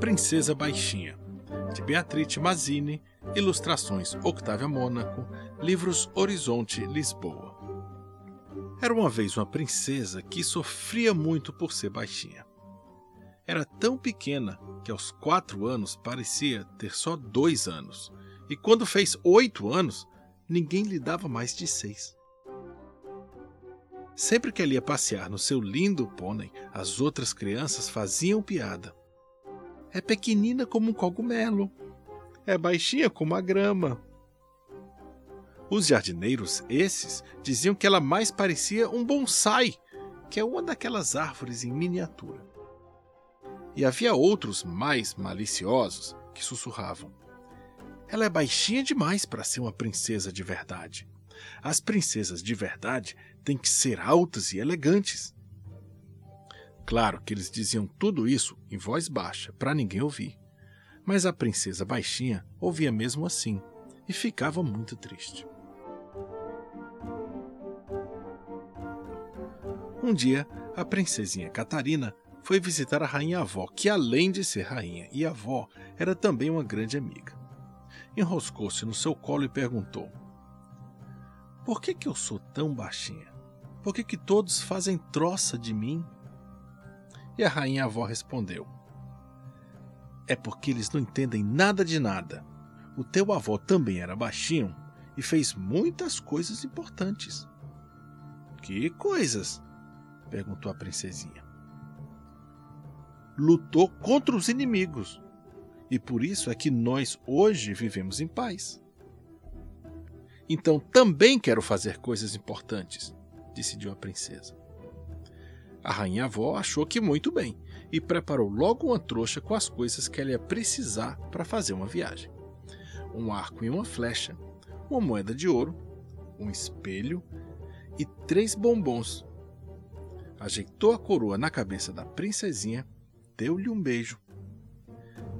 Princesa Baixinha, de Beatrice Mazzini, ilustrações Octávia Mônaco, livros Horizonte Lisboa. Era uma vez uma princesa que sofria muito por ser baixinha. Era tão pequena que aos quatro anos parecia ter só dois anos, e quando fez oito anos, ninguém lhe dava mais de seis. Sempre que ela ia passear no seu lindo pônei, as outras crianças faziam piada. É pequenina como um cogumelo. É baixinha como a grama. Os jardineiros, esses, diziam que ela mais parecia um bonsai, que é uma daquelas árvores em miniatura. E havia outros mais maliciosos que sussurravam: Ela é baixinha demais para ser uma princesa de verdade. As princesas de verdade têm que ser altas e elegantes. Claro que eles diziam tudo isso em voz baixa, para ninguém ouvir. Mas a princesa baixinha ouvia mesmo assim e ficava muito triste. Um dia, a princesinha Catarina foi visitar a rainha avó, que além de ser rainha e avó, era também uma grande amiga. Enroscou-se no seu colo e perguntou: por que, que eu sou tão baixinha? Por que, que todos fazem troça de mim? E a rainha avó respondeu: É porque eles não entendem nada de nada. O teu avô também era baixinho e fez muitas coisas importantes. Que coisas? perguntou a princesinha. Lutou contra os inimigos. E por isso é que nós hoje vivemos em paz. Então também quero fazer coisas importantes, decidiu a princesa. A rainha avó achou que muito bem e preparou logo uma trouxa com as coisas que ela ia precisar para fazer uma viagem: um arco e uma flecha, uma moeda de ouro, um espelho e três bombons. Ajeitou a coroa na cabeça da princesinha, deu-lhe um beijo.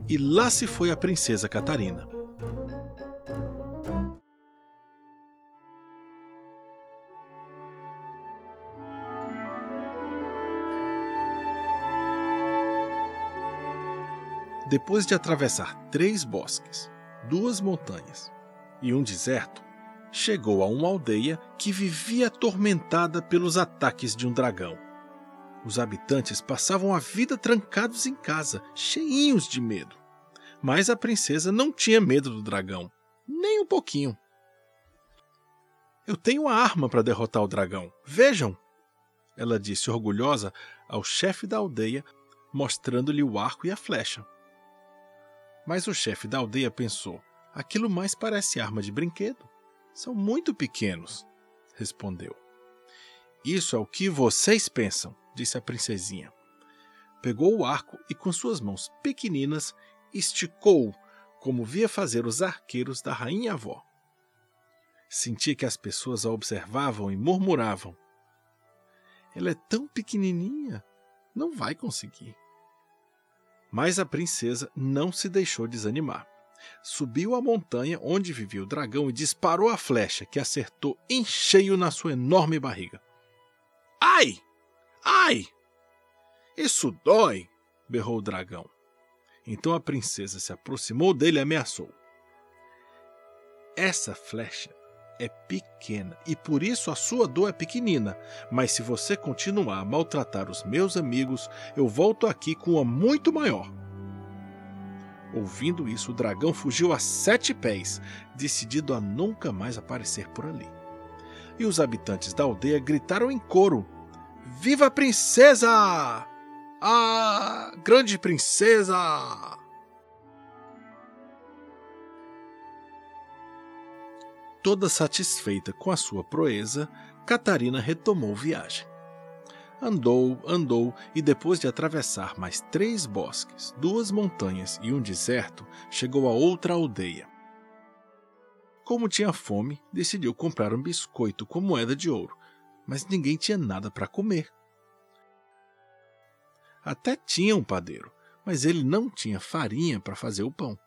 E lá se foi a princesa Catarina. Depois de atravessar três bosques, duas montanhas e um deserto, chegou a uma aldeia que vivia atormentada pelos ataques de um dragão. Os habitantes passavam a vida trancados em casa, cheinhos de medo. Mas a princesa não tinha medo do dragão, nem um pouquinho. Eu tenho uma arma para derrotar o dragão. Vejam! Ela disse orgulhosa ao chefe da aldeia, mostrando-lhe o arco e a flecha. Mas o chefe da aldeia pensou: aquilo mais parece arma de brinquedo. São muito pequenos, respondeu. Isso é o que vocês pensam, disse a princesinha. Pegou o arco e, com suas mãos pequeninas, esticou, como via fazer os arqueiros da rainha avó. Sentia que as pessoas a observavam e murmuravam: Ela é tão pequenininha, não vai conseguir. Mas a princesa não se deixou desanimar. Subiu a montanha onde vivia o dragão e disparou a flecha, que acertou em cheio na sua enorme barriga. Ai! Ai! Isso dói! berrou o dragão. Então a princesa se aproximou dele e ameaçou. Essa flecha é pequena e por isso a sua dor é pequenina. Mas se você continuar a maltratar os meus amigos, eu volto aqui com uma muito maior. Ouvindo isso, o dragão fugiu a sete pés, decidido a nunca mais aparecer por ali. E os habitantes da aldeia gritaram em coro: Viva a princesa! A grande princesa! Toda satisfeita com a sua proeza, Catarina retomou viagem. Andou, andou e depois de atravessar mais três bosques, duas montanhas e um deserto, chegou a outra aldeia. Como tinha fome, decidiu comprar um biscoito com moeda de ouro, mas ninguém tinha nada para comer. Até tinha um padeiro, mas ele não tinha farinha para fazer o pão.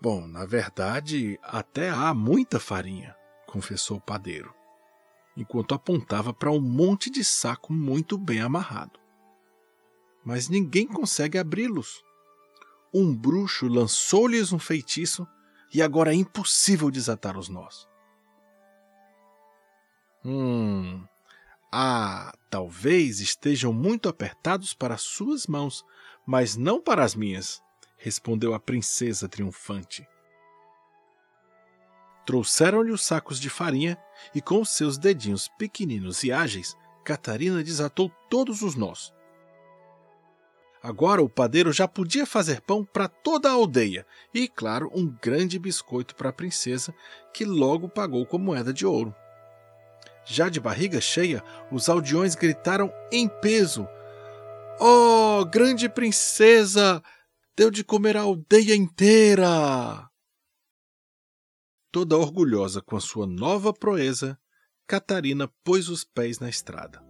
Bom, na verdade, até há muita farinha, confessou o padeiro, enquanto apontava para um monte de saco muito bem amarrado. mas ninguém consegue abri-los. Um bruxo lançou-lhes um feitiço e agora é impossível desatar os nós. Hum. Ah, talvez estejam muito apertados para suas mãos, mas não para as minhas, respondeu a princesa triunfante. Trouxeram-lhe os sacos de farinha e, com seus dedinhos pequeninos e ágeis, Catarina desatou todos os nós. Agora o padeiro já podia fazer pão para toda a aldeia e, claro, um grande biscoito para a princesa, que logo pagou com moeda de ouro. Já de barriga cheia, os aldeões gritaram em peso: Oh, grande princesa! Deu de comer a aldeia inteira! Toda orgulhosa com a sua nova proeza, Catarina pôs os pés na estrada.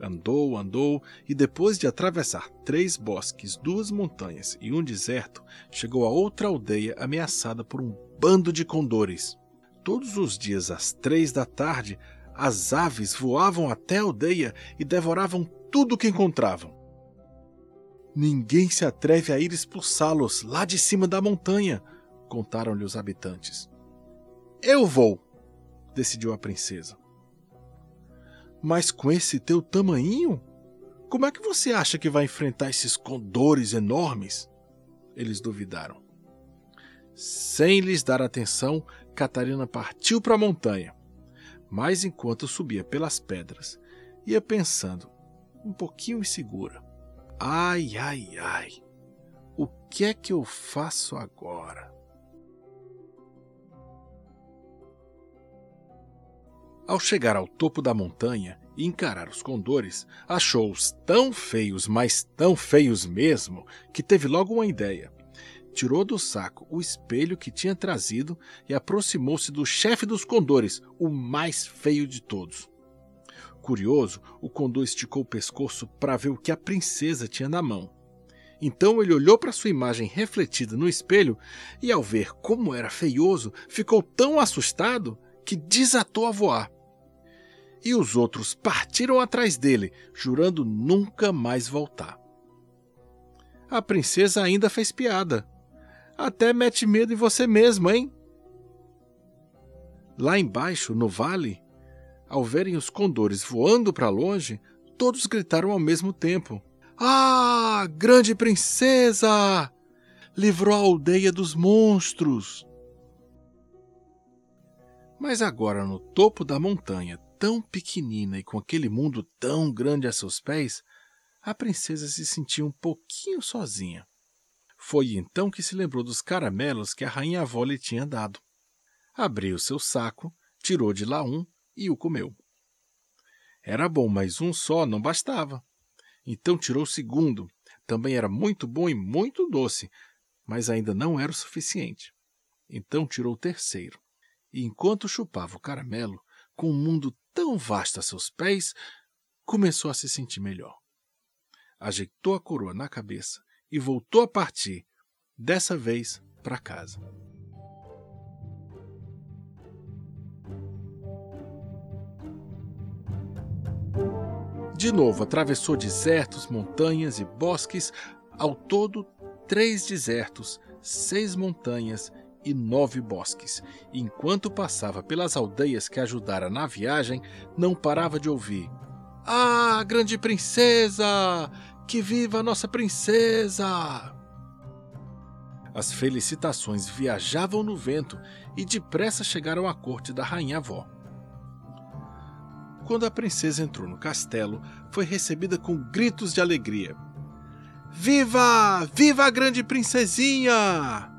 Andou, andou, e depois de atravessar três bosques, duas montanhas e um deserto, chegou a outra aldeia ameaçada por um bando de condores. Todos os dias, às três da tarde, as aves voavam até a aldeia e devoravam tudo o que encontravam. Ninguém se atreve a ir expulsá-los lá de cima da montanha, contaram-lhe os habitantes. Eu vou, decidiu a princesa. Mas com esse teu tamanho, como é que você acha que vai enfrentar esses condores enormes? Eles duvidaram. Sem lhes dar atenção, Catarina partiu para a montanha. Mas enquanto subia pelas pedras, ia pensando, um pouquinho insegura. Ai, ai, ai. O que é que eu faço agora? Ao chegar ao topo da montanha e encarar os condores, achou-os tão feios, mas tão feios mesmo, que teve logo uma ideia tirou do saco o espelho que tinha trazido e aproximou-se do chefe dos condores, o mais feio de todos. Curioso, o condor esticou o pescoço para ver o que a princesa tinha na mão. Então ele olhou para sua imagem refletida no espelho e, ao ver como era feioso, ficou tão assustado que desatou a voar. E os outros partiram atrás dele, jurando nunca mais voltar. A princesa ainda fez piada. Até mete medo em você mesmo, hein? Lá embaixo, no vale, ao verem os condores voando para longe, todos gritaram ao mesmo tempo: Ah, grande princesa! Livrou a aldeia dos monstros! Mas agora, no topo da montanha, tão pequenina e com aquele mundo tão grande a seus pés, a princesa se sentia um pouquinho sozinha. Foi então que se lembrou dos caramelos que a rainha avó lhe tinha dado. Abriu seu saco, tirou de lá um e o comeu. Era bom, mas um só não bastava. Então tirou o segundo. Também era muito bom e muito doce, mas ainda não era o suficiente. Então tirou o terceiro. E enquanto chupava o caramelo, com um mundo tão vasto a seus pés, começou a se sentir melhor. Ajeitou a coroa na cabeça e voltou a partir, dessa vez para casa. De novo, atravessou desertos, montanhas e bosques, ao todo três desertos, seis montanhas e nove bosques. Enquanto passava pelas aldeias que ajudara na viagem, não parava de ouvir: Ah, grande princesa! Que viva a nossa princesa! As felicitações viajavam no vento e depressa chegaram à corte da rainha avó. Quando a princesa entrou no castelo, foi recebida com gritos de alegria. Viva! Viva a grande princesinha!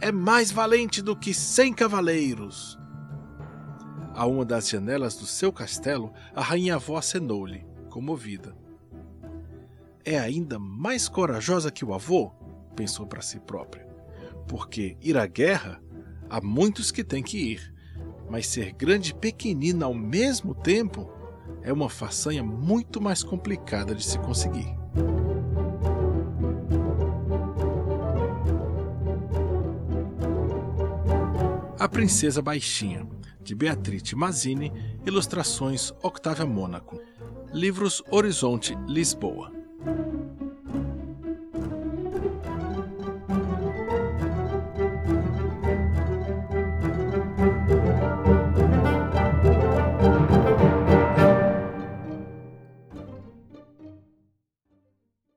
É mais valente do que cem cavaleiros! A uma das janelas do seu castelo, a rainha avó acenou-lhe, comovida é ainda mais corajosa que o avô? pensou para si própria. Porque ir à guerra, há muitos que têm que ir, mas ser grande e pequenina ao mesmo tempo é uma façanha muito mais complicada de se conseguir. A princesa baixinha, de Beatrice Mazzini, ilustrações Octávia Mônaco. Livros Horizonte, Lisboa.